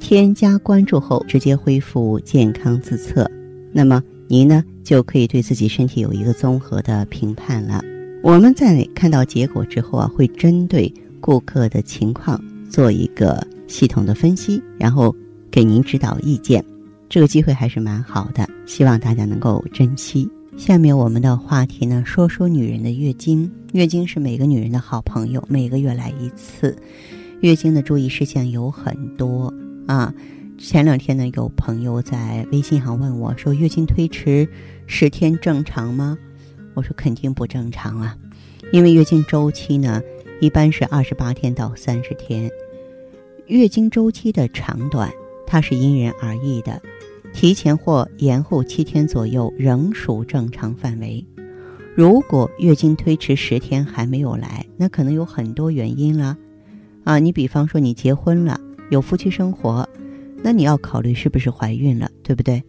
添加关注后，直接恢复健康自测，那么您呢就可以对自己身体有一个综合的评判了。我们在看到结果之后啊，会针对顾客的情况做一个系统的分析，然后给您指导意见。这个机会还是蛮好的，希望大家能够珍惜。下面我们的话题呢，说说女人的月经。月经是每个女人的好朋友，每个月来一次，月经的注意事项有很多。啊，前两天呢，有朋友在微信上问我说：“月经推迟十天正常吗？”我说：“肯定不正常啊，因为月经周期呢一般是二十八天到三十天，月经周期的长短它是因人而异的，提前或延后七天左右仍属正常范围。如果月经推迟十天还没有来，那可能有很多原因了。啊，你比方说你结婚了。”有夫妻生活，那你要考虑是不是怀孕了，对不对？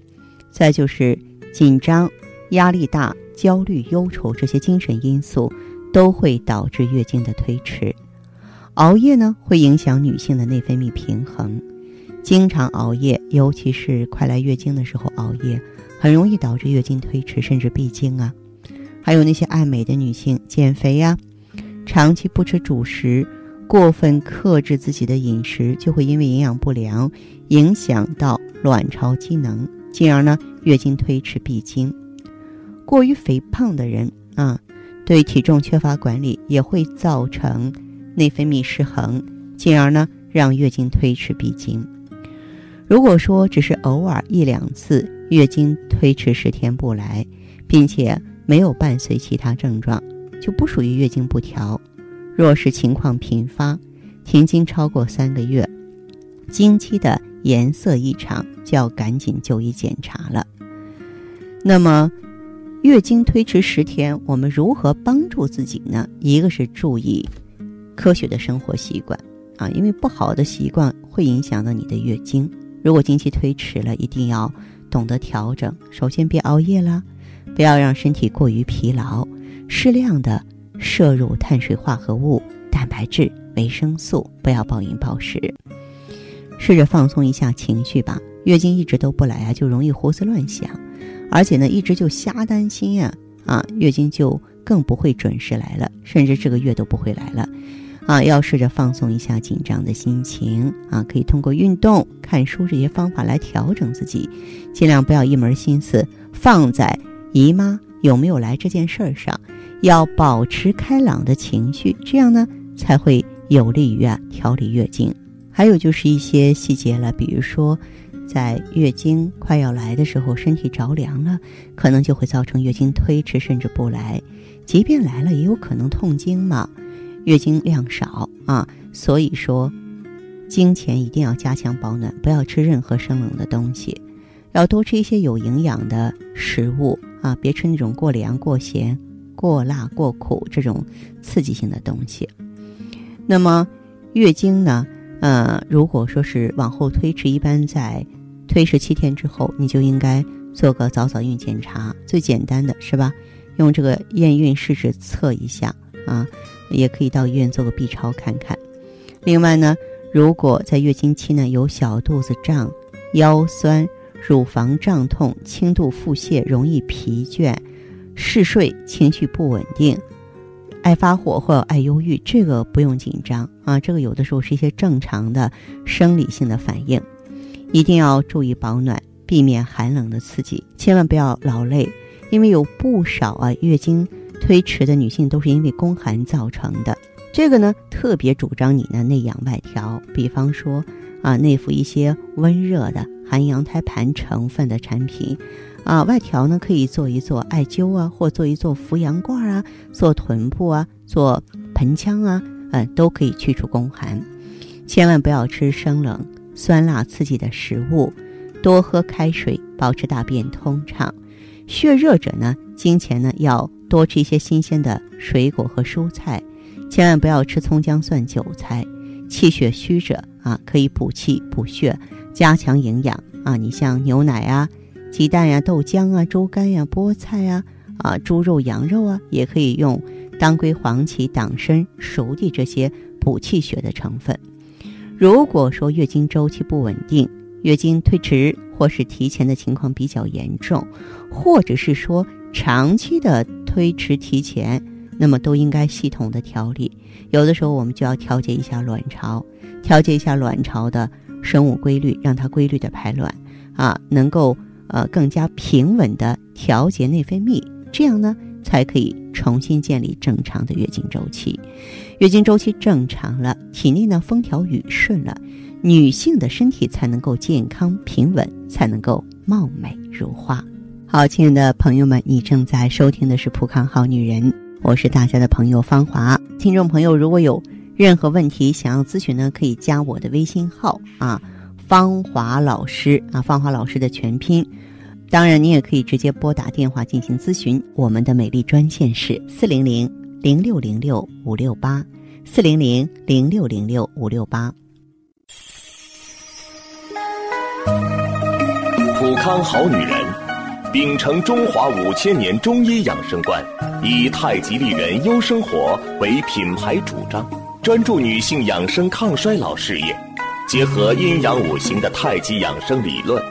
再就是紧张、压力大、焦虑、忧愁这些精神因素都会导致月经的推迟。熬夜呢，会影响女性的内分泌平衡。经常熬夜，尤其是快来月经的时候熬夜，很容易导致月经推迟甚至闭经啊。还有那些爱美的女性，减肥呀，长期不吃主食。过分克制自己的饮食，就会因为营养不良影响到卵巢机能，进而呢月经推迟闭经。过于肥胖的人啊，对体重缺乏管理，也会造成内分泌失衡，进而呢让月经推迟闭经。如果说只是偶尔一两次月经推迟十天不来，并且没有伴随其他症状，就不属于月经不调。若是情况频发，停经超过三个月，经期的颜色异常，就要赶紧就医检查了。那么，月经推迟十天，我们如何帮助自己呢？一个是注意科学的生活习惯啊，因为不好的习惯会影响到你的月经。如果经期推迟了，一定要懂得调整。首先，别熬夜了，不要让身体过于疲劳，适量的。摄入碳水化合物、蛋白质、维生素，不要暴饮暴食。试着放松一下情绪吧。月经一直都不来啊，就容易胡思乱想，而且呢，一直就瞎担心呀啊，月经就更不会准时来了，甚至这个月都不会来了啊。要试着放松一下紧张的心情啊，可以通过运动、看书这些方法来调整自己，尽量不要一门心思放在姨妈有没有来这件事儿上。要保持开朗的情绪，这样呢才会有利于啊调理月经。还有就是一些细节了，比如说，在月经快要来的时候，身体着凉了，可能就会造成月经推迟甚至不来。即便来了，也有可能痛经嘛。月经量少啊，所以说，经前一定要加强保暖，不要吃任何生冷的东西，要多吃一些有营养的食物啊，别吃那种过凉过咸。过辣过苦这种刺激性的东西，那么月经呢？呃，如果说是往后推迟，一般在推迟七天之后，你就应该做个早早孕检查，最简单的是吧？用这个验孕试纸测一下啊，也可以到医院做个 B 超看看。另外呢，如果在月经期呢有小肚子胀、腰酸、乳房胀痛、轻度腹泻、容易疲倦。嗜睡、情绪不稳定、爱发火或爱忧郁，这个不用紧张啊。这个有的时候是一些正常的生理性的反应，一定要注意保暖，避免寒冷的刺激，千万不要劳累，因为有不少啊月经推迟的女性都是因为宫寒造成的。这个呢，特别主张你呢内养外调，比方说啊内服一些温热的含羊胎盘成分的产品。啊，外调呢可以做一做艾灸啊，或做一做扶阳罐啊，做臀部啊，做盆腔啊，嗯，都可以去除宫寒。千万不要吃生冷酸辣刺激的食物，多喝开水，保持大便通畅。血热者呢，经前呢要多吃一些新鲜的水果和蔬菜，千万不要吃葱姜蒜韭菜。气血虚者啊，可以补气补血，加强营养啊。你像牛奶啊、鸡蛋呀、豆浆啊、猪肝呀、菠菜呀、啊猪肉、羊肉啊，也可以用当归、黄芪、党参、熟地这些补气血的成分。如果说月经周期不稳定，月经推迟或是提前的情况比较严重，或者是说长期的推迟提前，那么都应该系统的调理。有的时候我们就要调节一下卵巢，调节一下卵巢的生物规律，让它规律的排卵，啊，能够呃更加平稳的调节内分泌，这样呢才可以重新建立正常的月经周期。月经周期正常了，体内呢风调雨顺了。女性的身体才能够健康平稳，才能够貌美如花。好，亲爱的朋友们，你正在收听的是《普康好女人》，我是大家的朋友芳华。听众朋友，如果有任何问题想要咨询呢，可以加我的微信号啊，芳华老师啊，芳华老师的全拼。当然，你也可以直接拨打电话进行咨询。我们的美丽专线是四零零零六零六五六八，四零零零六零六五六八。普康好女人，秉承中华五千年中医养生观，以太极丽人优生活为品牌主张，专注女性养生抗衰老事业，结合阴阳五行的太极养生理论，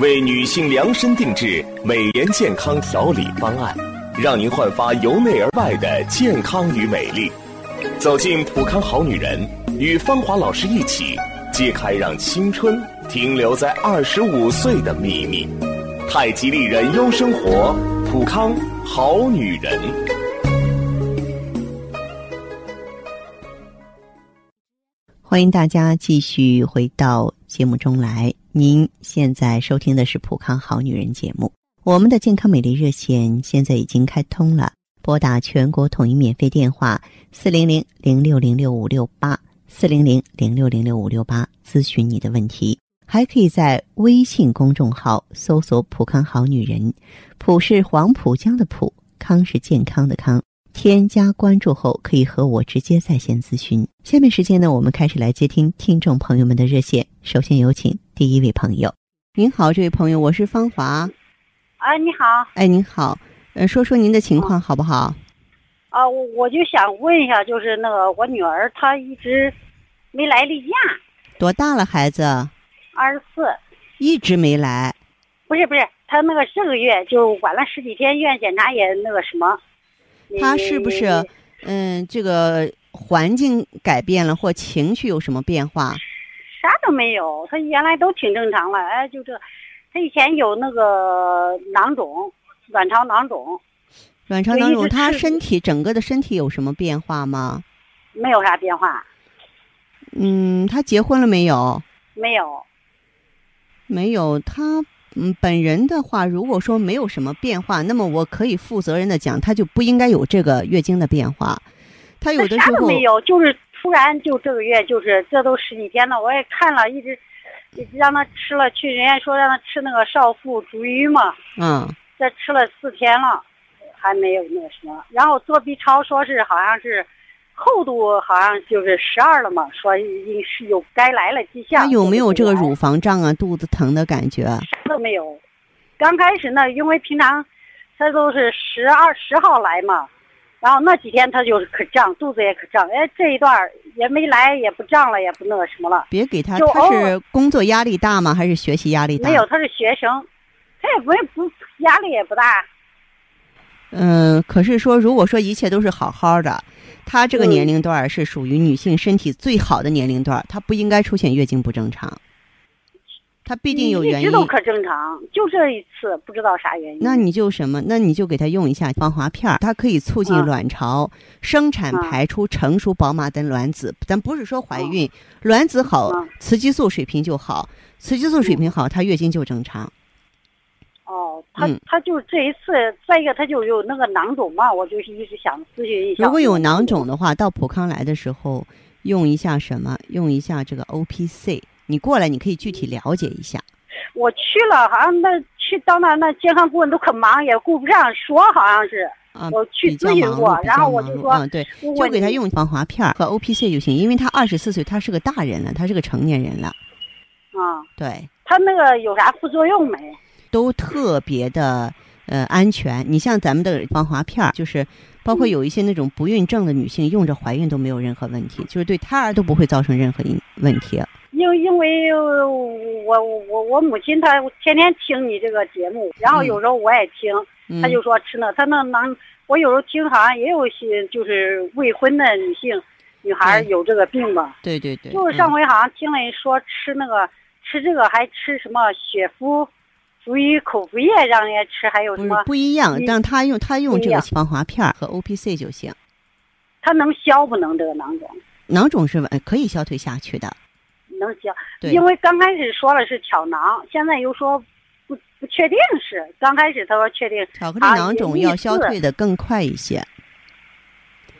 为女性量身定制美颜健康调理方案，让您焕发由内而外的健康与美丽。走进普康好女人，与芳华老师一起揭开让青春。停留在二十五岁的秘密，太极丽人优生活，普康好女人。欢迎大家继续回到节目中来。您现在收听的是《普康好女人》节目，我们的健康美丽热线现在已经开通了，拨打全国统一免费电话四零零零六零六五六八四零零零六零六五六八咨询你的问题。还可以在微信公众号搜索“浦康好女人”，浦是黄浦江的浦，康是健康的康。添加关注后，可以和我直接在线咨询。下面时间呢，我们开始来接听听众朋友们的热线。首先有请第一位朋友。您好，这位朋友，我是芳华。啊，你好。哎，您好。呃，说说您的情况好不好？啊，我我就想问一下，就是那个我女儿她一直没来例假。多大了，孩子？二十四，一直没来，不是不是，她那个这个月就晚了十几天，医院检查也那个什么。他是不是嗯，这个环境改变了或情绪有什么变化？啥都没有，他原来都挺正常了，哎，就这，他以前有那个囊肿，卵巢囊肿。卵巢囊肿，他身体整个的身体有什么变化吗？没有啥变化。嗯，他结婚了没有？没有。没有他，嗯，本人的话，如果说没有什么变化，那么我可以负责任的讲，他就不应该有这个月经的变化。他有的时候没有，就是突然就这个月，就是这都十几天了，我也看了一直，一直让他吃了，去人家说让他吃那个少妇足浴嘛，嗯，这吃了四天了，还没有那个什么，然后做 B 超说是好像是。厚度好像就是十二了嘛，说应是有该来了迹象。他有没有这个乳房胀啊、肚子疼的感觉？啥都没有。刚开始呢，因为平常他都是十二十号来嘛，然后那几天他就是可胀，肚子也可胀。哎，这一段也没来，也不胀了，也不那个什么了。别给他，他是工作压力大吗？还是学习压力大？没有，他是学生，他也不不压力也不大。嗯，可是说，如果说一切都是好好的。她这个年龄段是属于女性身体最好的年龄段，她不应该出现月经不正常。她必定有原因。一直都可正常，就这一次不知道啥原因。那你就什么？那你就给她用一下防滑片儿它可以促进卵巢生产排出成熟饱满的卵子。咱不是说怀孕，卵子好，雌激素水平就好，雌激素水平好，她月经就正常。哦，他他就这一次，再一个他就有那个囊肿嘛，我就是一直想咨询一下。如果有囊肿的话，到普康来的时候用一下什么？用一下这个 O P C，你过来，你可以具体了解一下。我去了，好像那去到那那健康顾问都可忙，也顾不上说，好像是。啊，我去咨询过然后我就说，嗯，对，我就给他用防滑片和 O P C 就行，因为他二十四岁，他是个大人了，他是个成年人了，啊，对，他那个有啥副作用没？都特别的呃安全。你像咱们的防滑片儿，就是包括有一些那种不孕症的女性用着怀孕都没有任何问题，就是对胎儿都不会造成任何一问题。因因为呃我我我母亲她天天听你这个节目，然后嗯有时候我也听，嗯。她就说吃那，她那能，我有时候听好像也有些就是未婚的女性女孩有这个病吧，对对对，就是上嗯。回好像听人说吃那个吃这个还吃什么雪肤，属于口服液让人家吃，还有什么不一样，嗯让他用他用这个防滑片儿和 O P C 就行。它能消不能这个囊肿？囊肿是呃可以消退下去的，能消，对因为刚开始说了是巧囊，现在又说不不确定是。刚开始他说确定，巧克力啊囊肿要消退的更快一些，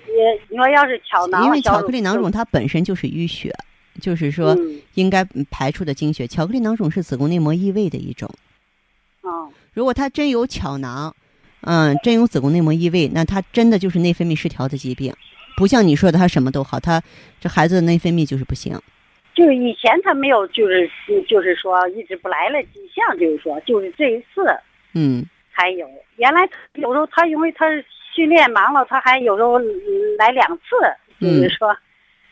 也你说要是巧囊，因为巧克力囊肿它本身就是淤血，就是说嗯应该排出的经血。巧克力囊肿是子宫内膜异位的一种，啊如果他真有巧囊，嗯，真有子宫内膜异位，那他真的就是内分泌失调的疾病，不像你说的他什么都好，他这孩子的内分泌就是不行。就是以前他没有，就是就是说一直不来了迹象，就是说就是这一次嗯才有。原来有时候他因为他训练忙了，他还有时候来两次，就是说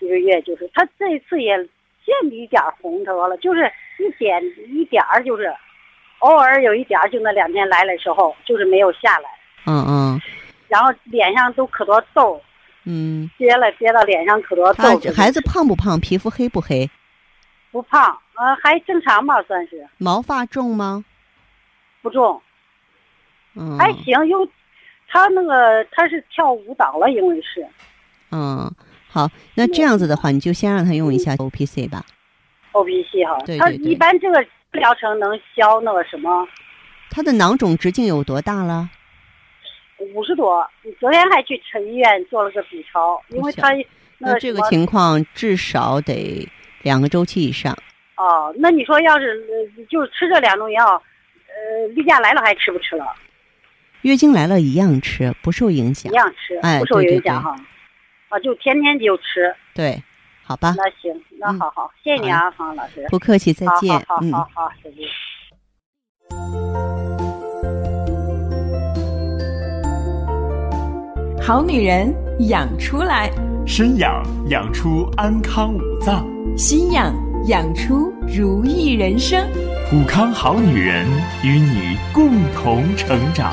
一个月就是他这一次也见一点红头了，就是一点一点儿，就是偶尔有一点儿，就那两天来的时候就是没有下来，嗯嗯然后脸上都可多痘，嗯，憋了憋到脸上可多他痘。孩子胖不胖？皮肤黑不黑？不胖，呃，还正常吧，算是毛发重吗？不重。嗯，还行，又他那个他是跳舞蹈了，因为是嗯，好，那这样子的话，你就先让他用一下 O P C 吧。O P C 哈，他对对对一般这个疗程能消那个什么他的囊肿直径有多大了？五十多。昨天还去城医院做了个 B 超，因为他那那这个情况至少得两个周期以上。哦，那你说要是呃就吃这两种药，呃，例假来了还吃不吃了？月经来了一样吃，不受影响一。样吃，哎不受影响哈。啊，就天天就吃。对，好吧，那行，那嗯好好，谢谢你啊，方老师。不客气，再见。好好嗯。好好好，再见。好女人养出来，身养养出安康五脏，心养养出如意人生。普康好女人与你共同成长。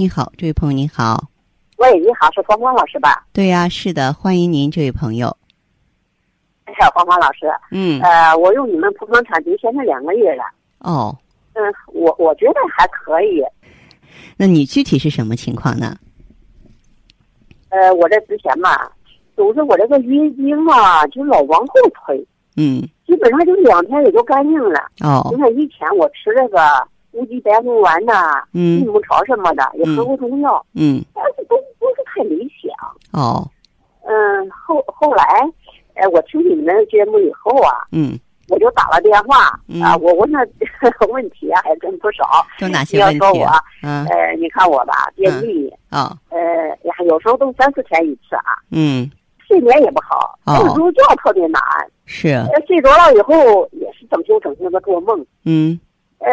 你好，这位朋友您好。喂，你好，是芳芳老师吧？对呀、是的，欢迎您，这位朋友。哎，芳芳老师，嗯，呃，我用你们普康产品现在两个月了，哦，嗯，我我觉得还可以。那你具体是什么情况呢？呃，我这之前嘛，总是我这个月经嘛，就老往后推，嗯，基本上就两天也就干净了。哦你，看以前我吃这个无机白凤丸呐、嗯。益母草什么的，也喝过中药，嗯，但是都不是太理想。哦，嗯，后后来，呃，我听你们节目以后啊，嗯，我就打了电话、嗯。啊，我问的 问题啊还真不少。有哪你要些问题说我？嗯，呃，你看我吧，便秘，啊，呃，呀，有时候都三四天一次啊，嗯，睡眠也不好，哦。有入觉特别难，是，呃，睡着了以后也是整宿整宿的做梦，嗯，呃，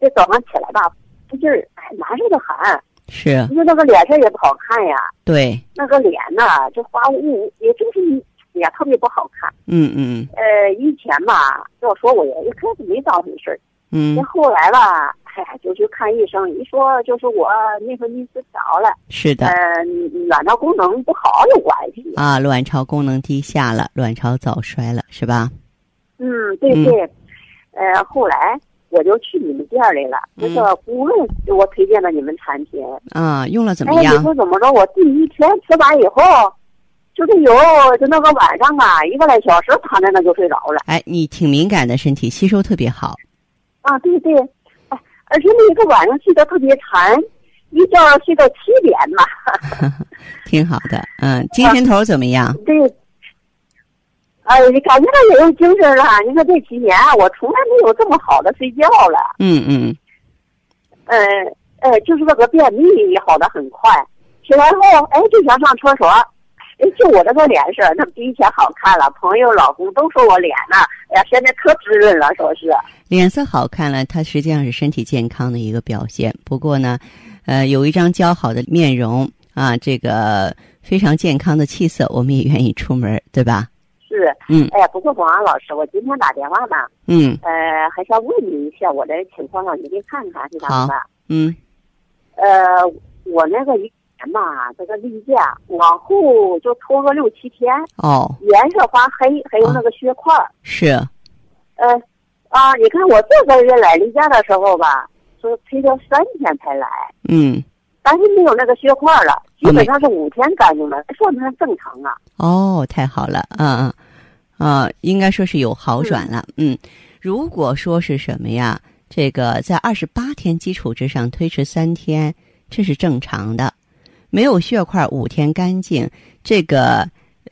这早上起来吧，不劲儿，哎，难受的很，是，因为那个脸色也不好看呀，对，那个脸呐，就花雾，也就是也特别不好看。嗯嗯。呃，以前吧，要说我也一开始没当回事儿，嗯。这后来吧，哎嗨，就去看医生，一说就是我内分泌失调了，是的，呃，卵巢功能不好有关系。啊，卵巢功能低下了，卵巢早衰了，是吧？嗯，对对。呃，后来我就去你们店儿来了，那个顾问给我推荐了你们产品。啊，用了怎么样？哎，你说怎么着？我第一天吃完以后，就是有就那个晚上啊，一个来小时躺在那就睡着了。哎，你挺敏感的身体，吸收特别好。啊，对对，哎，而且那个晚上睡得特别沉，一觉睡到七点嘛。挺好的，嗯，精神头怎么样？对。哎，你感觉到也有精神了。你说这几年我从来没有这么好的睡觉了。嗯嗯。呃，呃，就是那个便秘也好的很快，起来后哎就想上厕所，哎就我这个脸色那比以前好看了。朋友、老公都说我脸呢，哎呀现在可滋润了，说是。脸色好看了，它实际上是身体健康的一个表现。不过呢，呃，有一张姣好的面容啊，这个非常健康的气色，我们也愿意出门，对吧？是，嗯，哎呀，不过广安老师，我今天打电话呢，嗯，呃，还想问你一下我的情况，让你给看看是咋的？嗯，呃，我那个以前嘛，这个例假往后就拖个六七天，哦，颜色发黑，还有那个血块是，呃，啊，你看我这个月来例假的时候吧，说推到三天才来，嗯。但是没有那个血块了，基本上是五天干净了，说明正常啊。哦，太好了，嗯嗯，啊，应该说是有好转了。嗯，如果说是什么呀？这个在二十八天基础之上推迟三天，这是正常的。没有血块五天干净，这个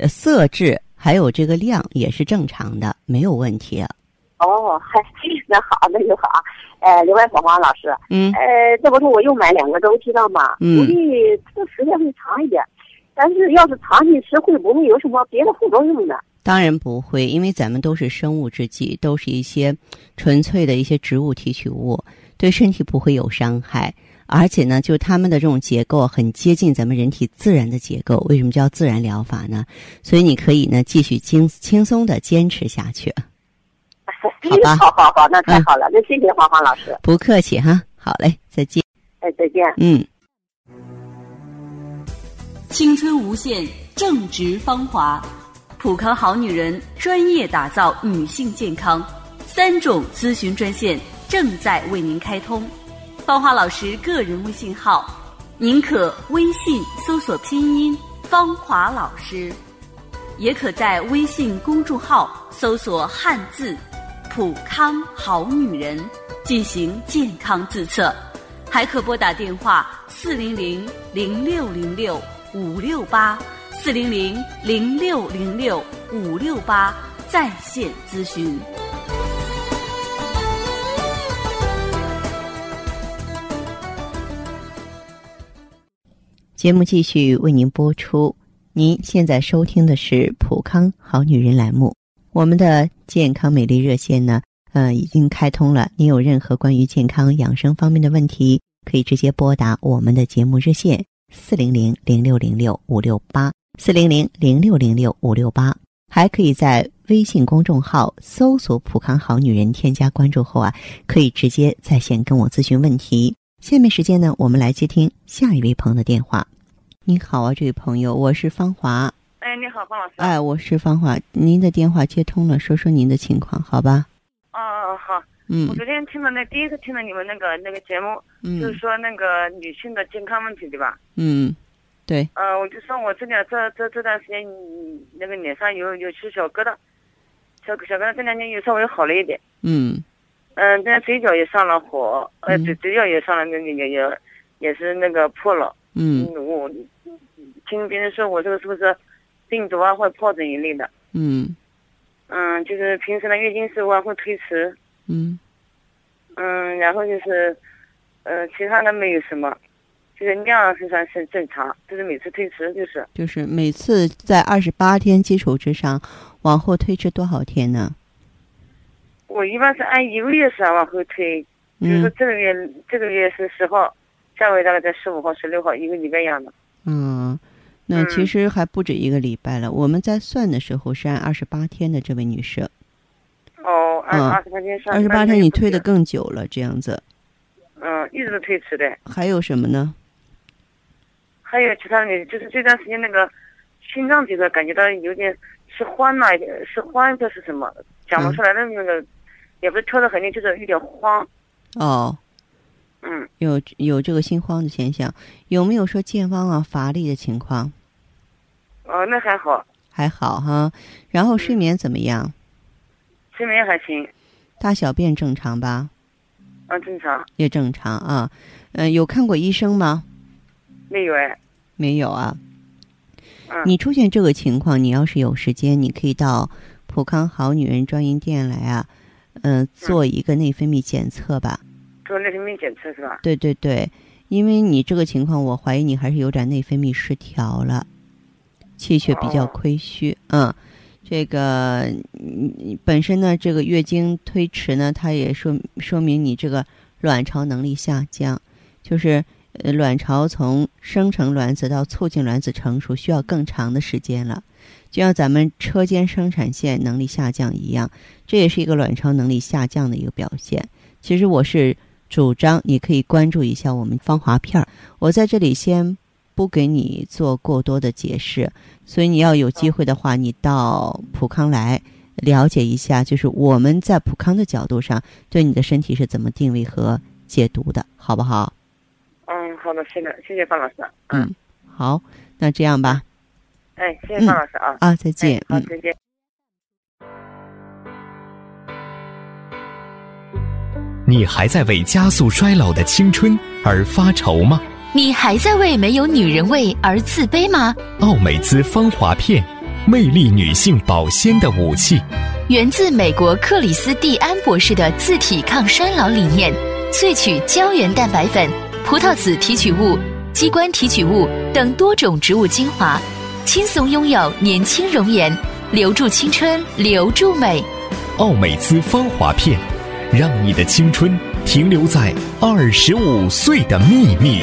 色质还有这个量也是正常的，没有问题。哦，嗨，那好，那就好。呃，另外，芳芳老师，嗯，呃，这不是我又买两个周期的嘛？嗯，估计这个时间会长一点，但是要是长期吃，会不会有什么别的副作用呢？当然不会，因为咱们都是生物制剂，都是一些纯粹的一些植物提取物，对身体不会有伤害。而且呢，就它们的这种结构很接近咱们人体自然的结构。为什么叫自然疗法呢？所以你可以呢继续轻轻松的坚持下去。好吧，好好好，那太好了，那谢谢黄黄老师。不客气哈，好嘞，再见。哎，再见。嗯。青春无限，正值芳华，普康好女人专业打造女性健康，三种咨询专线正在为您开通。芳华老师个人微信号，您可微信搜索拼音“芳华老师”，也可在微信公众号搜索汉字。普康好女人进行健康自测，还可拨打电话四零零零六零六五六八四零零零六零六五六八在线咨询。节目继续为您播出，您现在收听的是普康好女人栏目。我们的健康美丽热线呢，呃，已经开通了。您有任何关于健康养生方面的问题，可以直接拨打我们的节目热线四零零零六零六五六八四零零零六零六五六八，还可以在微信公众号搜索“普康好女人”，添加关注后啊，可以直接在线跟我咨询问题。下面时间呢，我们来接听下一位朋友的电话。你好啊，这位朋友，我是芳华。哎，你好，方老师。哎，我是方华，您的电话接通了，说说您的情况，好吧？哦哦，好。嗯。我昨天听了那第一次听了你们那个那个节目，就是说那个女性的健康问题，对吧？嗯，对。呃，我就说我这两这这这段时间，那个脸上有有些小疙瘩，小小疙瘩这两天又稍微好了一点。嗯。嗯，这嘴角也上了火，呃，嘴嘴角也上了那个也也也是那个破了。嗯。我听别人说我这个是不是？病毒啊，或者疱疹一类的。嗯，嗯，就是平时的月经是啊会推迟。嗯，嗯，然后就是，呃，其他的没有什么，就是量是算是正常，就是每次推迟就是。就是每次在二十八天基础之上，往后推迟多少天呢？我一般是按一个月算往后推，就是说这个月这个月是十号，下个月大概在十五号、十六号，一个礼拜样的。嗯。那其实还不止一个礼拜了。我们在算的时候是按二十八天的，这位女士。哦，按二十八天算。二十八天你推的更久了，这样子。嗯，一直都推迟的。还有什么呢？还有其他的，就是这段时间那个心脏这个感觉到有点是慌了，是慌的是什么？讲不出来的那个，也不是跳的很厉害，就是有点慌。哦，嗯，有有这个心慌的现象，有没有说健忘啊、乏力的情况？哦，那还好，还好哈。然后睡眠怎么样？睡眠还行。大小便正常吧？啊，正常。也正常啊。嗯，有看过医生吗？没有哎。没有啊。嗯。你出现这个情况，你要是有时间，你可以到普康好女人专营店来啊，嗯，做一个内分泌检测吧。做内分泌检测是吧？对对对，因为你这个情况，我怀疑你还是有点内分泌失调了，气血比较亏虚。嗯，这个你本身呢，这个月经推迟呢，它也说说明你这个卵巢能力下降，就是。呃，卵巢从生成卵子到促进卵子成熟需要更长的时间了，就像咱们车间生产线能力下降一样，这也是一个卵巢能力下降的一个表现。其实我是主张你可以关注一下我们芳华片儿，我在这里先不给你做过多的解释，所以你要有机会的话，你到普康来了解一下，就是我们在普康的角度上对你的身体是怎么定位和解读的，好不好？嗯，好的，谢谢，谢谢范老师。嗯，好，那这样吧。哎，谢谢范老师啊。啊，再见。好，再见。你还在为加速衰老的青春而发愁吗？你还在为没有女人味而自卑吗？奥美姿芳华片，魅力女性保鲜的武器。源自美国克里斯蒂安博士的自体抗衰老理念，萃取胶原蛋白粉。葡萄籽提取物、鸡冠提取物等多种植物精华，轻松拥有年轻容颜，留住青春，留住美。奥美姿芳华片，让你的青春停留在二十五岁的秘密。